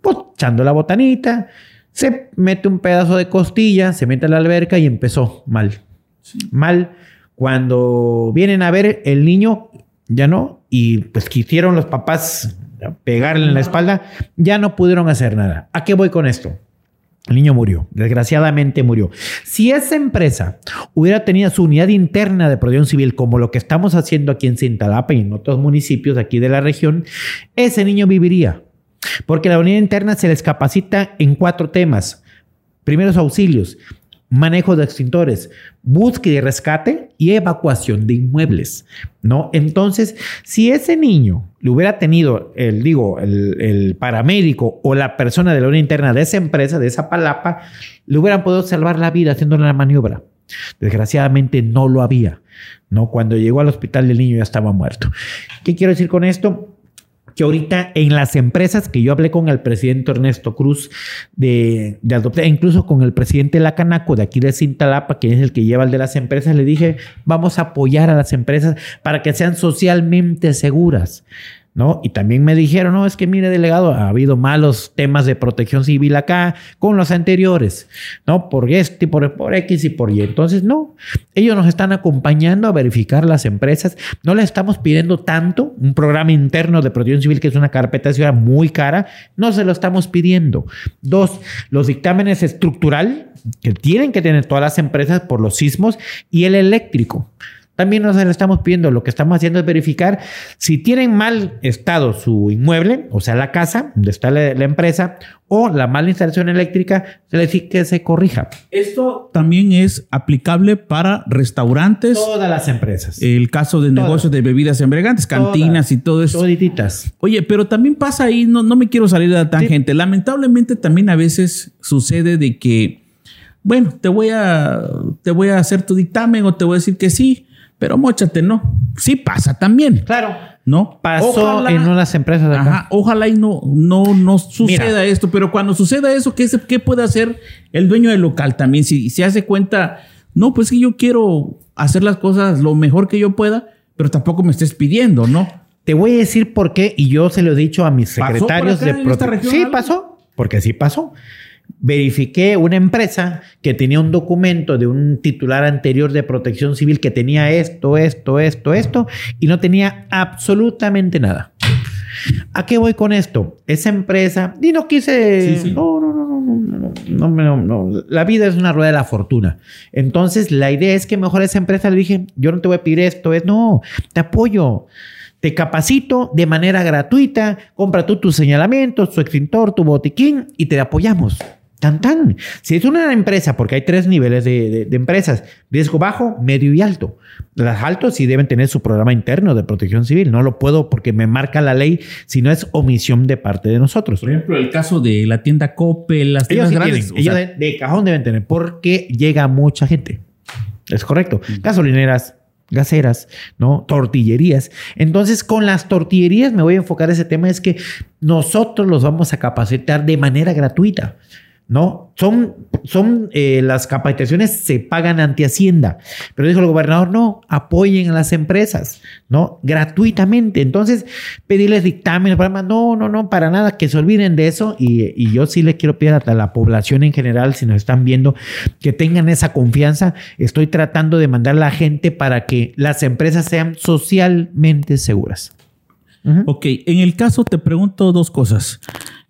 pues, echando la botanita, se mete un pedazo de costilla, se mete a la alberca y empezó mal. Mal. Cuando vienen a ver el niño, ya no, y pues quisieron los papás pegarle en la espalda, ya no pudieron hacer nada. ¿A qué voy con esto? El niño murió, desgraciadamente murió. Si esa empresa hubiera tenido su unidad interna de protección civil, como lo que estamos haciendo aquí en Cintalapa y en otros municipios aquí de la región, ese niño viviría. Porque la unidad interna se les capacita en cuatro temas. Primeros auxilios, manejo de extintores, búsqueda y rescate y evacuación de inmuebles, ¿no? Entonces, si ese niño le hubiera tenido, el, digo, el, paramédico o la persona de la unidad interna de esa empresa, de esa palapa, le hubieran podido salvar la vida haciendo la maniobra. Desgraciadamente no lo había, ¿no? Cuando llegó al hospital el niño ya estaba muerto. ¿Qué quiero decir con esto? Que ahorita en las empresas que yo hablé con el presidente Ernesto Cruz de, de incluso con el presidente Lacanaco de aquí de Cintalapa, que es el que lleva el de las empresas, le dije, vamos a apoyar a las empresas para que sean socialmente seguras. ¿No? Y también me dijeron, no, es que mire, delegado, ha habido malos temas de protección civil acá con los anteriores, ¿no? Por este, por, por X y por Y. Entonces, no, ellos nos están acompañando a verificar las empresas. No les estamos pidiendo tanto, un programa interno de protección civil que es una carpeta de ciudad muy cara, no se lo estamos pidiendo. Dos, los dictámenes estructural que tienen que tener todas las empresas por los sismos y el eléctrico. También nos estamos pidiendo, lo que estamos haciendo es verificar si tienen mal estado su inmueble, o sea, la casa donde está la, la empresa, o la mala instalación eléctrica, dice que se corrija. Esto también es aplicable para restaurantes. Todas las empresas. El caso de Todas. negocios de bebidas embriagantes, cantinas Todas. y todo eso. Todititas. Oye, pero también pasa ahí, no, no me quiero salir de la tangente. Lamentablemente también a veces sucede de que, bueno, te voy a, te voy a hacer tu dictamen o te voy a decir que sí, pero mochate, no. Sí pasa también, Claro. ¿no? Pasó Ojalá- en unas empresas de acá. Ajá, ojalá y no, no, no suceda Mira. esto, pero cuando suceda eso, ¿qué, ¿qué puede hacer el dueño del local también? Si se hace cuenta, no, pues que yo quiero hacer las cosas lo mejor que yo pueda, pero tampoco me estés pidiendo, ¿no? Te voy a decir por qué, y yo se lo he dicho a mis ¿Pasó secretarios de en esta prote- región Sí, algo? pasó, porque sí pasó verifiqué una empresa que tenía un documento de un titular anterior de protección civil que tenía esto, esto, esto, esto, y no tenía absolutamente nada. ¿A qué voy con esto? Esa empresa, y no quise, no, no, no, no, no, no, no, la vida es una rueda de la fortuna. Entonces, la idea es que mejor esa empresa le dije, yo no te voy a pedir esto, es, no, te apoyo. Te capacito de manera gratuita, compra tú tus señalamientos, tu extintor, tu botiquín y te apoyamos. Tan, tan. Si es una empresa, porque hay tres niveles de, de- de empresas, riesgo bajo, medio y alto. Las altos sí deben tener su programa interno de protección civil. No lo puedo porque me marca la ley, si no es omisión de parte de nosotros. Por ejemplo, el caso de la tienda Coppel, las Ellos tiendas sí grandes. tienen, ellos sea, de, de cajón deben tener, porque llega mucha gente. Es correcto. Gasolineras, gaseras, ¿no? Tortillerías. Entonces, con las tortillerías me voy a enfocar ese tema, es que nosotros los vamos a capacitar de manera gratuita. ¿No? Son, son eh, las capacitaciones se pagan ante Hacienda. Pero dijo el gobernador, no, apoyen a las empresas, ¿no? Gratuitamente. Entonces, pedirles dictámenes, programas, no, no, no, para nada, que se olviden de eso. Y, y yo sí le quiero pedir a la población en general, si nos están viendo, que tengan esa confianza. Estoy tratando de mandar a la gente para que las empresas sean socialmente seguras. Ok, en el caso te pregunto dos cosas,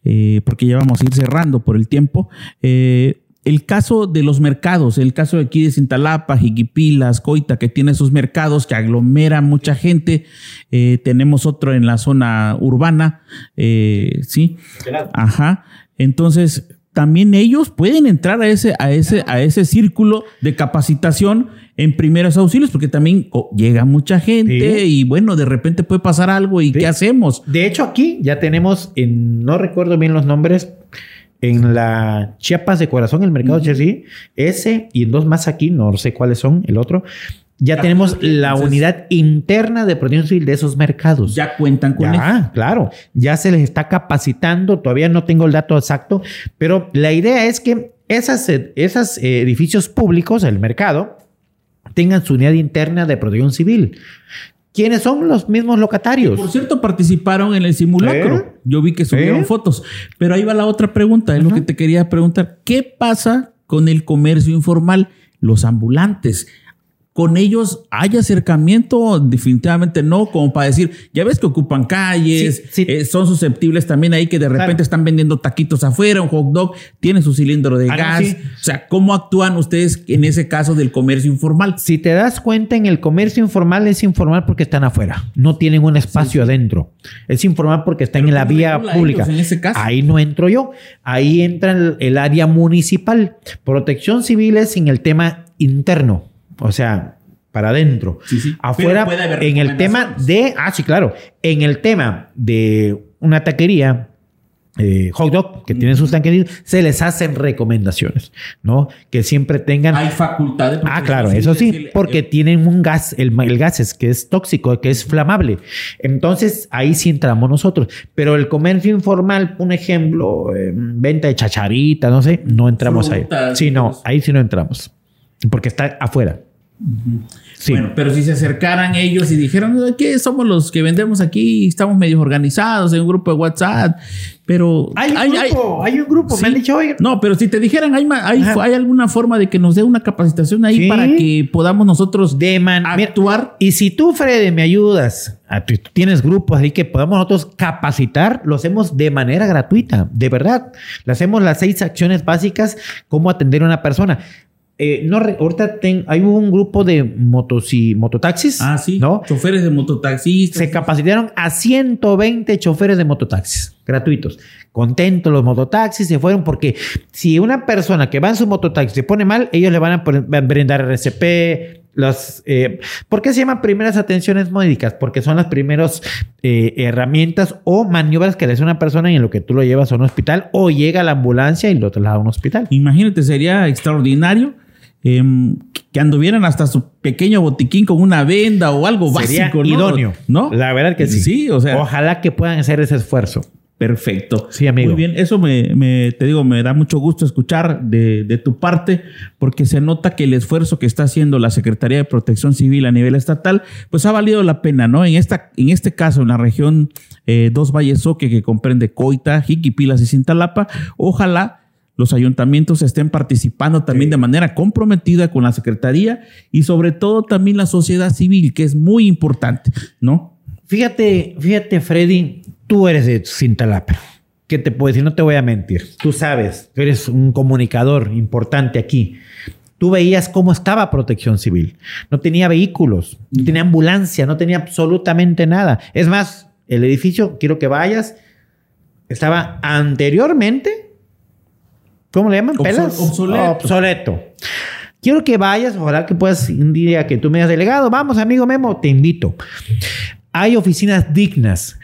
eh, porque ya vamos a ir cerrando por el tiempo. Eh, el caso de los mercados, el caso de aquí de Cintalapa, Jiquipilas, Coita, que tiene esos mercados que aglomeran mucha gente. Eh, tenemos otro en la zona urbana, sí. Ajá. Entonces, también ellos pueden entrar a ese, a ese, a ese círculo de capacitación en primeros auxilios, porque también oh, llega mucha gente Sí. y bueno, de repente puede pasar algo y Sí. ¿qué hacemos? De hecho, aquí ya tenemos, en, no recuerdo bien los nombres, en la Chiapas de Corazón, el mercado Chelsea, ese y en dos más aquí, no sé cuáles son, el otro, ya Ya, tenemos la entonces- unidad interna de protección civil de esos mercados. Ya cuentan con eso. Ya, claro, ya se les está capacitando, todavía no tengo el dato exacto, pero la idea es que esas, eh, esos edificios públicos, el mercado, tengan su unidad interna de protección civil. ¿Quiénes son los mismos locatarios? Por cierto, participaron en el simulacro. ¿Eh? Yo vi que subieron ¿Eh? fotos. Pero ahí va la otra pregunta, es lo que te quería preguntar. ¿Qué pasa con el comercio informal? Los ambulantes. ¿Con ellos hay acercamiento? Definitivamente no, como para decir, ya ves que ocupan calles, Sí, sí. eh, son susceptibles también ahí que de repente Claro. están vendiendo taquitos afuera, un hot dog, tiene su cilindro de Ah, no, gas. sí. O sea, ¿cómo actúan ustedes en ese caso del comercio informal? Si te das cuenta, en el comercio informal es informal porque están afuera, no tienen un espacio adentro. Es informal porque están Pero en la ¿cómo vía pública. ellos en ese caso? Ahí no entro yo. Ahí entra el, el área municipal. Protección civil es en el tema interno, o sea, para adentro. Sí, sí. Afuera, en el tema de, ah, sí, claro, en el tema de una taquería, eh, hot dog, que tienen sus tanquerías, se les hacen recomendaciones, ¿no? Que siempre tengan Hay facultad de Ah, claro, eso sí, porque tienen un gas, el, el gas es que es tóxico, que es flamable. Entonces, ahí sí entramos nosotros. Pero el comercio informal, un ejemplo, eh, venta de chacharita, no sé, no entramos Frutas, ahí. Sí, no, ahí sí no entramos. Porque está afuera. Sí. Bueno, pero si se acercaran ellos y dijeran, ¿qué somos los que vendemos aquí? Estamos medio organizados en un grupo de WhatsApp, pero... hay un grupo, hay, un grupo, Sí. me han dicho, oigan. No, pero si te dijeran, ¿hay, hay, hay alguna forma de que nos dé una capacitación ahí Sí. para que podamos nosotros De man, actuar? Y si tú, Freddy, me ayudas, a- tú tienes grupos ahí que podamos nosotros capacitar, lo hacemos de manera gratuita, de verdad. Le hacemos las seis acciones básicas, cómo atender a una persona. Eh, no, ahorita ten- hay un grupo de motos y mototaxis. Ah, sí. ¿No? Choferes de mototaxistas. Se capacitaron a 120 choferes de mototaxis gratuitos. Contentos los mototaxis se fueron porque si una persona que va en su mototaxi se pone mal, ellos le van a brindar RCP. Los, eh, ¿Por qué se llaman primeras atenciones médicas? Porque son las primeras eh, herramientas o maniobras que le hace una persona y en lo que tú lo llevas a un hospital o llega a la ambulancia y lo traslada a un hospital. Imagínate, sería extraordinario em, que anduvieran hasta su pequeño botiquín con una venda o algo Sería básico, ¿no? idóneo. ¿No? La verdad que sí. Sí, o sea, Ojalá que puedan hacer ese esfuerzo. perfecto. Sí, amigo. Muy bien, eso me, me- te digo, me da mucho gusto escuchar de, de tu parte, porque se nota que el esfuerzo que está haciendo la Secretaría de Protección Civil a nivel estatal, pues ha valido la pena, ¿no? En, esta, en este caso, en la región eh, Dos Valles Soque, que comprende Coita, Jiquipilas y Cintalapa, ojalá los ayuntamientos estén participando también de manera comprometida con la Secretaría y sobre todo también la sociedad civil, que es muy importante, ¿no? Fíjate, fíjate, Freddy, tú eres de Cintalapa. ¿Qué te puedo decir? No te voy a mentir. Tú sabes, eres un comunicador importante aquí. Tú veías cómo estaba Protección Civil. No tenía vehículos, no tenía ambulancia, no tenía absolutamente nada. Es más, el edificio, quiero que vayas, estaba anteriormente, ¿cómo le llaman? ¿Pelas? obsoleto. Obsoleto. Quiero que vayas, ojalá que puedas un día que tú me hayas delegado. Vamos, amigo Memo, te invito. Hay oficinas dignas,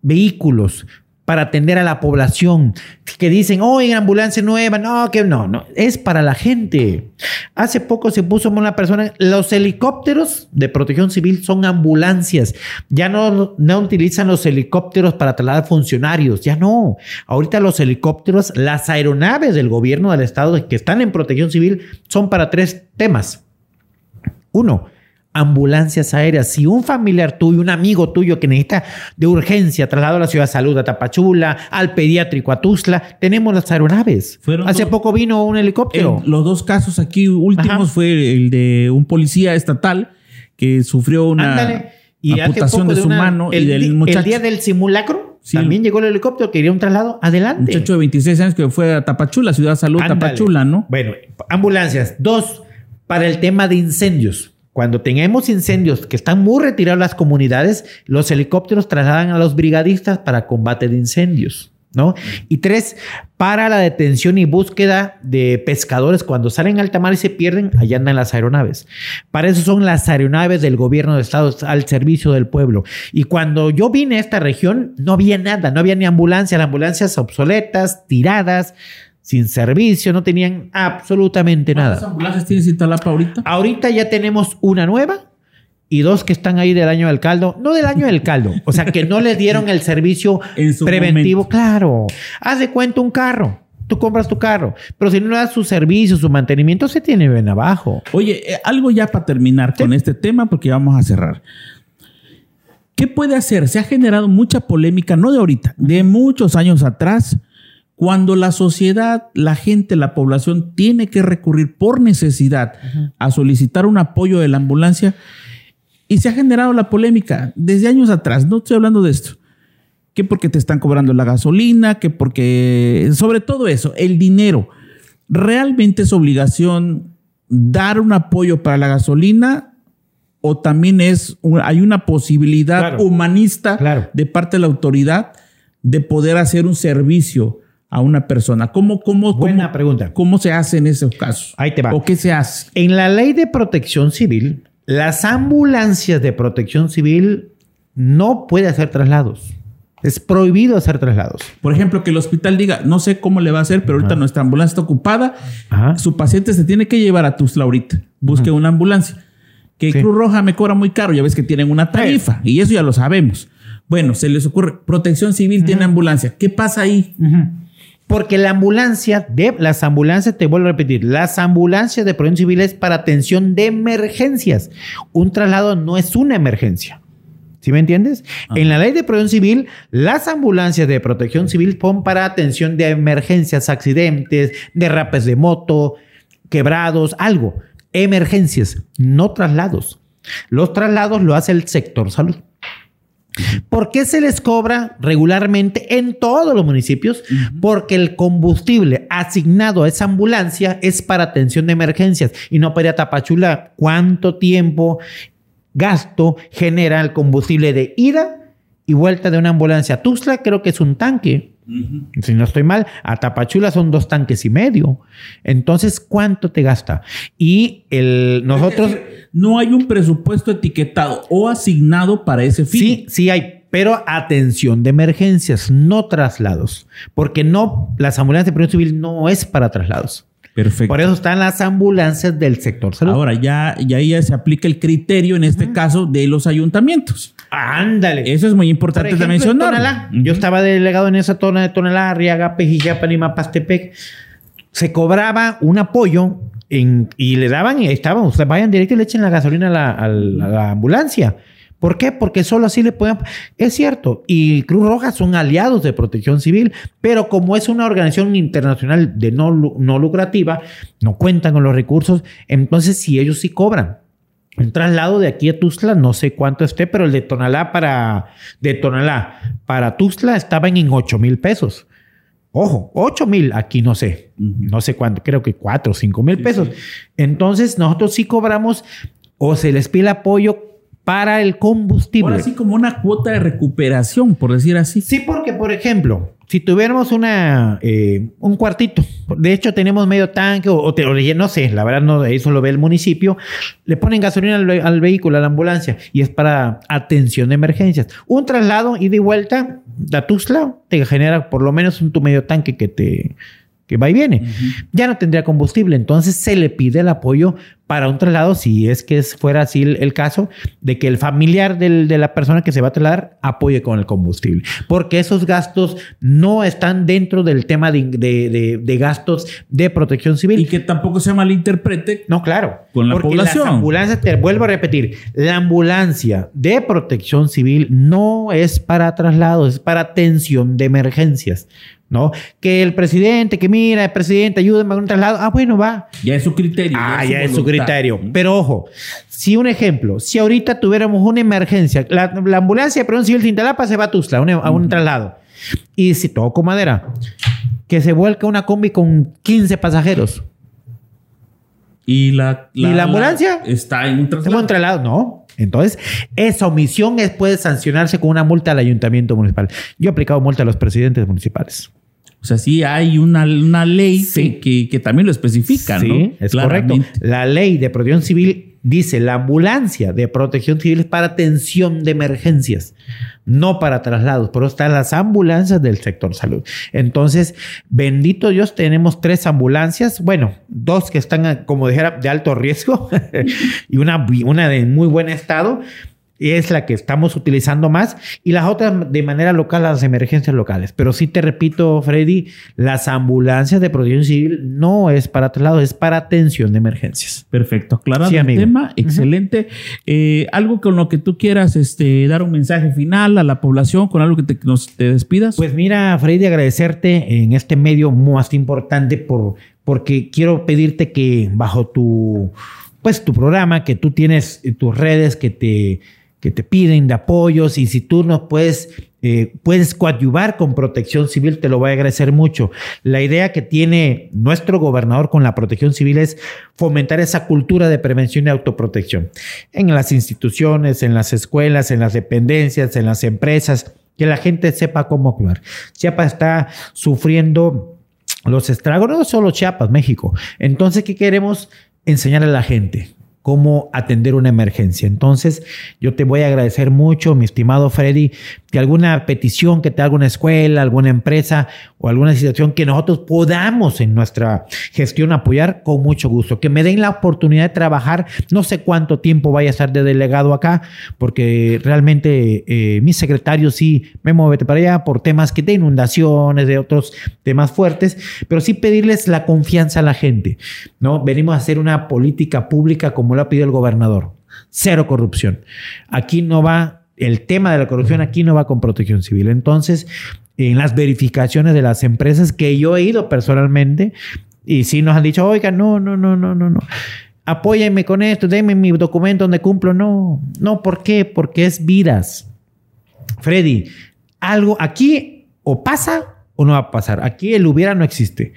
vehículos para atender a la población que dicen, oye, ambulancia nueva, no, que no, no, es para la gente. Hace poco se puso una persona, los helicópteros de protección civil son ambulancias, ya no, no utilizan los helicópteros para trasladar funcionarios, ya no. Ahorita los helicópteros, las aeronaves del gobierno del estado que están en protección civil son para tres temas. Uno, ambulancias aéreas. Si un familiar tuyo, un amigo tuyo que necesita de urgencia traslado a la ciudad de salud, a Tapachula, al pediátrico, a Tuzla, tenemos las aeronaves. Fueron Hace dos- poco vino un helicóptero. Los dos casos aquí últimos Ajá. fue el de un policía estatal que sufrió una Ándale. Y hace amputación de su una- mano el, y del muchacho. el día del simulacro, Sí. también llegó el helicóptero, quería un traslado. Adelante. muchacho de 26 años que fue a Tapachula, Ciudad de Salud, Ándale. Tapachula, ¿no? Bueno, ambulancias. Dos, para el tema de incendios. Cuando tengamos incendios que están muy retirados las comunidades, los helicópteros trasladan a los brigadistas para combate de incendios. ¿No? Y tres, para la detención y búsqueda de pescadores cuando salen al mar y se pierden, allá andan las aeronaves. Para eso son las aeronaves del gobierno de Estados al servicio del pueblo. Y cuando yo vine a esta región, no había nada, no había ni ambulancia, las ambulancias obsoletas, tiradas, sin servicio, no tenían absolutamente ¿Cuántas nada. ambulancias tiene Citalapa ahorita? Ahorita ya tenemos una nueva y dos que están ahí del año del caldo. No del año del caldo, o sea, que no les dieron el servicio En su preventivo. momento. Claro, haz de cuenta un carro. Tú compras tu carro, pero si no le das su servicio, su mantenimiento, se tiene bien abajo. Oye, eh, algo ya para terminar con este tema, porque vamos a cerrar. ¿Qué puede hacer? Se ha generado mucha polémica, no de ahorita, de muchos años atrás, cuando la sociedad, la gente, la población tiene que recurrir por necesidad a solicitar un apoyo de la ambulancia y se ha generado la polémica desde años atrás, no estoy hablando de esto, que porque te están cobrando la gasolina, que porque, sobre todo eso, el dinero, realmente es obligación dar un apoyo para la gasolina o también es hay una posibilidad Claro. humanista Claro. de parte de la autoridad de poder hacer un servicio a una persona. ¿Cómo, cómo, Buena cómo- pregunta. ¿Cómo se hace en esos casos? Ahí te va. ¿O qué se hace? En la ley de protección civil, las ambulancias de protección civil no puede hacer traslados. Es prohibido hacer traslados. Por ejemplo, que el hospital diga, no sé cómo le va a hacer, pero ahorita nuestra ambulancia está ocupada. Ajá. Su paciente se tiene que llevar a Tuzla ahorita. Busque una ambulancia. Que Sí. Cruz Roja me cobra muy caro. Ya ves que tienen una tarifa. Y eso ya lo sabemos. Bueno, se les ocurre. Protección Civil tiene ambulancia. ¿Qué pasa ahí? Porque la ambulancia de las ambulancias, te vuelvo a repetir, las ambulancias de protección civil es para atención de emergencias. Un traslado no es una emergencia. ¿Sí me entiendes? En la ley de protección civil, las ambulancias de protección civil son para atención de emergencias, accidentes, derrapes de moto, quebrados, algo. Emergencias, no traslados. Los traslados lo hace el sector salud. ¿Por qué se les cobra regularmente en todos los municipios? Porque el combustible asignado a esa ambulancia es para atención de emergencias y no para Tapachula. ¿Cuánto tiempo, gasto genera el combustible de ida y vuelta de una ambulancia Tuxtla? Creo que es un tanque. Si no estoy mal, a Tapachula son dos tanques y medio. Entonces, ¿cuánto te gasta? Y el, nosotros no hay un presupuesto etiquetado o asignado para ese fin. Sí, sí hay, pero atención de emergencias, no traslados, porque no las ambulancias de protección civil no es para traslados. Perfecto. Por eso están las ambulancias del sector salud. Ahora ya, ya, ya se aplica el criterio en este caso de los ayuntamientos. Ándale. Eso es muy importante de mencionar. Tonalá, Yo estaba delegado en esa zona de Tonalá, Arriaga, Pejillapan y Mapastepec. Se cobraba un apoyo y le daban y estaban, ustedes vayan directo y le echen la gasolina a la, ambulancia. ¿Por qué? Porque solo así le pueden... Es cierto, y Cruz Roja son aliados de protección civil, pero como es una organización internacional de no, no lucrativa, no cuentan con los recursos, entonces si ellos sí cobran. Un traslado de aquí a Tuzla, no sé cuánto esté, pero el de Tonalá para, de Tonalá para Tuzla estaba en 8 mil pesos. Ojo, 8 mil, aquí no sé, no sé cuánto, creo que 4 o 5 mil pesos. Entonces, nosotros sí cobramos o se les pide apoyo para el combustible. así como una cuota de recuperación, por decir así. Sí, porque, por ejemplo, si tuviéramos una, eh, un cuartito, de hecho tenemos medio tanque o, te, no sé, la verdad no, eso lo ve el municipio, le ponen gasolina al, vehículo, a la ambulancia, y es para atención de emergencias. Un traslado y de vuelta a Tuzla te genera por lo menos un tu medio tanque que te que va y viene. Ya no tendría combustible, entonces se le pide el apoyo para un traslado, si es que fuera así el, caso, de que el familiar de la persona que se va a trasladar apoye con el combustible, porque esos gastos no están dentro del tema de, gastos de protección civil. Y que tampoco se malinterprete. No, claro. Con la porque población. Las ambulancias, te vuelvo a repetir, la ambulancia de protección civil no es para traslados, es para atención de emergencias. ¿No? Que el presidente, que mira, el presidente, ayúdame a un traslado. Ah, bueno, va. Ya es su criterio. Ah, ya, es su, criterio. Pero ojo, si un ejemplo, si ahorita tuviéramos una emergencia, la, ambulancia de protección civil de Intalapa se va a Tuzla, a un traslado. Y si toco madera, que se vuelca una combi con 15 pasajeros. Y la, ¿Y la ambulancia está en un traslado. en un traslado, no. Entonces, esa omisión es, puede sancionarse con una multa al ayuntamiento municipal. Yo he aplicado multa a los presidentes municipales. O sea, sí hay una, una ley que, también lo especifica, sí, es correcto. La ley de protección civil dice la ambulancia de protección civil es para atención de emergencias, no para traslados. Por eso están las ambulancias del sector salud. Entonces, bendito Dios, tenemos tres ambulancias. Bueno, dos que están, como dijera, de alto riesgo y una, una de muy buen estado es la que estamos utilizando más y las otras de manera local, las emergencias locales. Pero sí te repito, Freddy, las ambulancias de protección civil no es para traslado, es para atención de emergencias. Perfecto, claro. el tema, excelente. Eh, algo con lo que tú quieras este, dar un mensaje final a la población, con algo que te, nos, te despidas. Pues mira, Freddy, agradecerte en este medio más importante por, porque quiero pedirte que bajo tu, pues, tu programa, que tú tienes tus redes, que te que te piden de apoyos y si tú nos puedes, eh, puedes coadyuvar con protección civil, te lo voy a agradecer mucho. La idea que tiene nuestro gobernador con la protección civil es fomentar esa cultura de prevención y autoprotección en las instituciones, en las escuelas, en las dependencias, en las empresas, que la gente sepa cómo actuar. Chiapas está sufriendo los estragos, no solo Chiapas, México. Entonces, ¿qué queremos? Enseñar a la gente cómo atender una emergencia. Entonces, yo te voy a agradecer mucho, mi estimado Freddy, que alguna petición que te haga una escuela, alguna empresa o alguna situación que nosotros podamos en nuestra gestión apoyar, con mucho gusto. Que me den la oportunidad de trabajar, no sé cuánto tiempo vaya a estar de delegado acá, porque realmente eh, mi secretario sí me mueve para allá por temas que de inundaciones, de otros temas fuertes, pero sí pedirles la confianza a la gente. ¿no? Venimos a hacer una política pública como lo ha pedido el gobernador. Cero corrupción. Aquí no va, el tema de la corrupción aquí no va con protección civil. Entonces, en las verificaciones de las empresas que yo he ido personalmente, y sí nos han dicho, oiga, no, no, no, no, no, no. Apóyenme con esto, denme mi documento donde cumplo. No, no, ¿por qué? Porque es vidas. Freddy, algo aquí o pasa o no va a pasar. Aquí el hubiera no existe.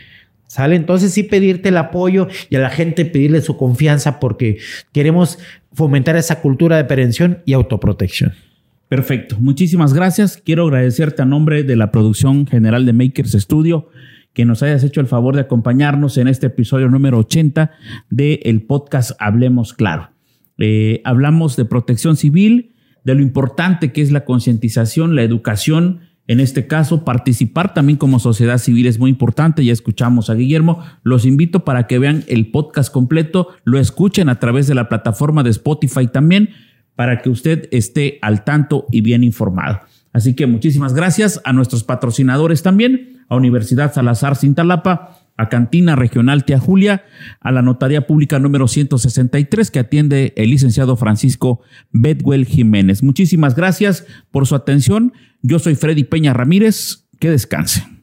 ¿Sale? Entonces sí pedirte el apoyo y a la gente pedirle su confianza porque queremos fomentar esa cultura de prevención y autoprotección. Perfecto, muchísimas gracias. Quiero agradecerte a nombre de la producción general de Makers Studio que nos hayas hecho el favor de acompañarnos en este episodio número 80 del podcast Hablemos Claro. Eh, hablamos de protección civil, de lo importante que es la concientización, la educación en este caso, participar también como sociedad civil es muy importante. Ya escuchamos a Guillermo. Los invito para que vean el podcast completo, lo escuchen a través de la plataforma de Spotify también, para que usted esté al tanto y bien informado. Así que muchísimas gracias a nuestros patrocinadores también, a Universidad Salazar Cintalapa, a Cantina Regional Tía Julia, a la Notaría Pública número 163 que atiende el licenciado Francisco Bedwell Jiménez. Muchísimas gracias por su atención. Yo soy Freddy Peña Ramírez. Que descanse.